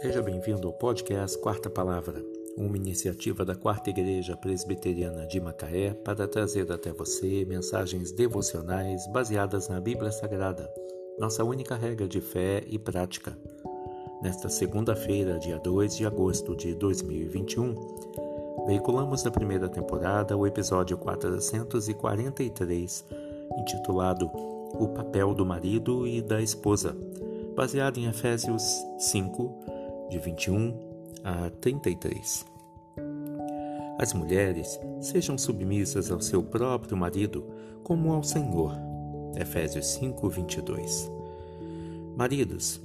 Seja bem-vindo ao podcast Quarta Palavra, uma iniciativa da Quarta Igreja Presbiteriana de Macaé para trazer até você mensagens devocionais baseadas na Bíblia Sagrada, nossa única regra de fé e prática. Nesta segunda-feira, dia 2 de agosto de 2021, veiculamos na primeira temporada o episódio 443, intitulado O Papel do Marido e da Esposa, baseado em Efésios 5, de 21 a 33. As mulheres sejam submissas ao seu próprio marido como ao Senhor. Efésios 5, 22. Maridos,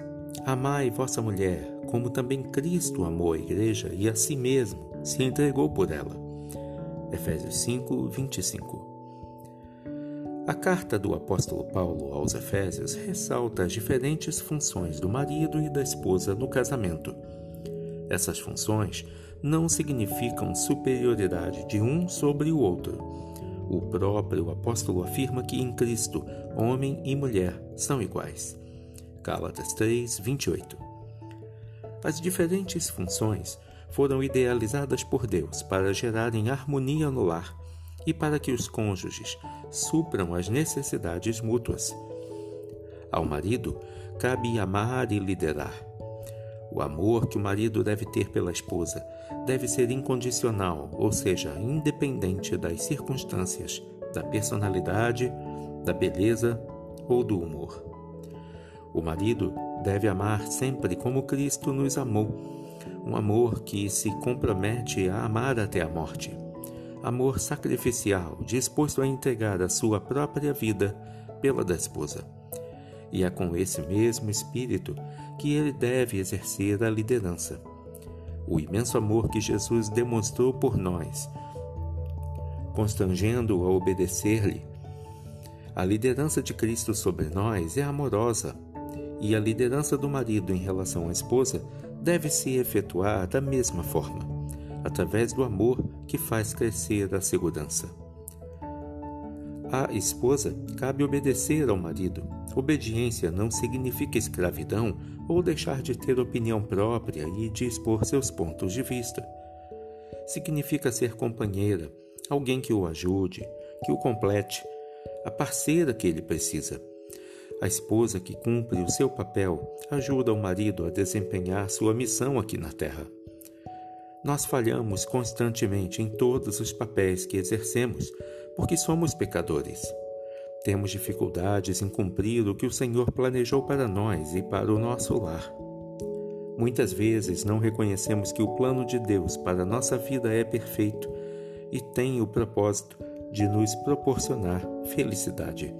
amai vossa mulher, como também Cristo amou a igreja e a si mesmo se entregou por ela. Efésios 5, 25. A carta do apóstolo Paulo aos Efésios ressalta as diferentes funções do marido e da esposa no casamento. Essas funções não significam superioridade de um sobre o outro. O próprio apóstolo afirma que em Cristo, homem e mulher são iguais. Gálatas 3, 28. As diferentes funções foram idealizadas por Deus para gerarem harmonia no lar e para que os cônjuges supram as necessidades mútuas. Ao marido cabe amar e liderar. O amor que o marido deve ter pela esposa deve ser incondicional, ou seja, independente das circunstâncias, da personalidade, da beleza ou do humor. O marido deve amar sempre como Cristo nos amou, um amor que se compromete a amar até a morte amor sacrificial, disposto a entregar a sua própria vida pela da esposa. E é com esse mesmo espírito que ele deve exercer a liderança. O imenso amor que Jesus demonstrou por nós, constrangendo-o a obedecer-lhe. A liderança de Cristo sobre nós é amorosa, e a liderança do marido em relação à esposa deve se efetuar da mesma forma através do amor que faz crescer a segurança. À esposa cabe obedecer ao marido. Obediência não significa escravidão ou deixar de ter opinião própria e de expor seus pontos de vista. Significa ser companheira, alguém que o ajude, que o complete, a parceira que ele precisa. A esposa que cumpre o seu papel ajuda o marido a desempenhar sua missão aqui na terra. Nós falhamos constantemente em todos os papéis que exercemos, porque somos pecadores. Temos dificuldades em cumprir o que o Senhor planejou para nós e para o nosso lar. Muitas vezes não reconhecemos que o plano de Deus para nossa vida é perfeito e tem o propósito de nos proporcionar felicidade.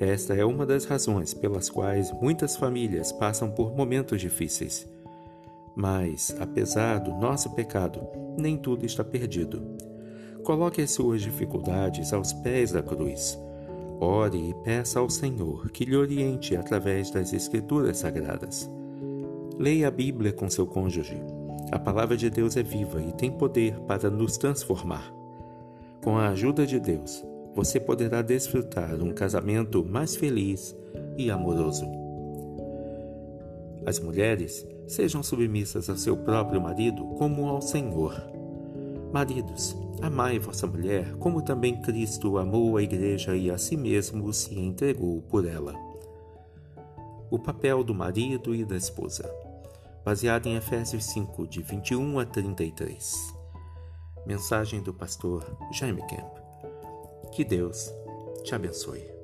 Esta é uma das razões pelas quais muitas famílias passam por momentos difíceis. Mas, apesar do nosso pecado, nem tudo está perdido. Coloque as suas dificuldades aos pés da cruz. Ore e peça ao Senhor que lhe oriente através das Escrituras Sagradas. Leia a Bíblia com seu cônjuge. A palavra de Deus é viva e tem poder para nos transformar. Com a ajuda de Deus, você poderá desfrutar um casamento mais feliz e amoroso. As mulheres sejam submissas ao seu próprio marido como ao Senhor. Maridos, amai vossa mulher, como também Cristo amou a igreja e a si mesmo se entregou por ela. O papel do marido e da esposa, baseado em Efésios 5, de 21 a 33. Mensagem do pastor Jaime Kemp. Que Deus te abençoe.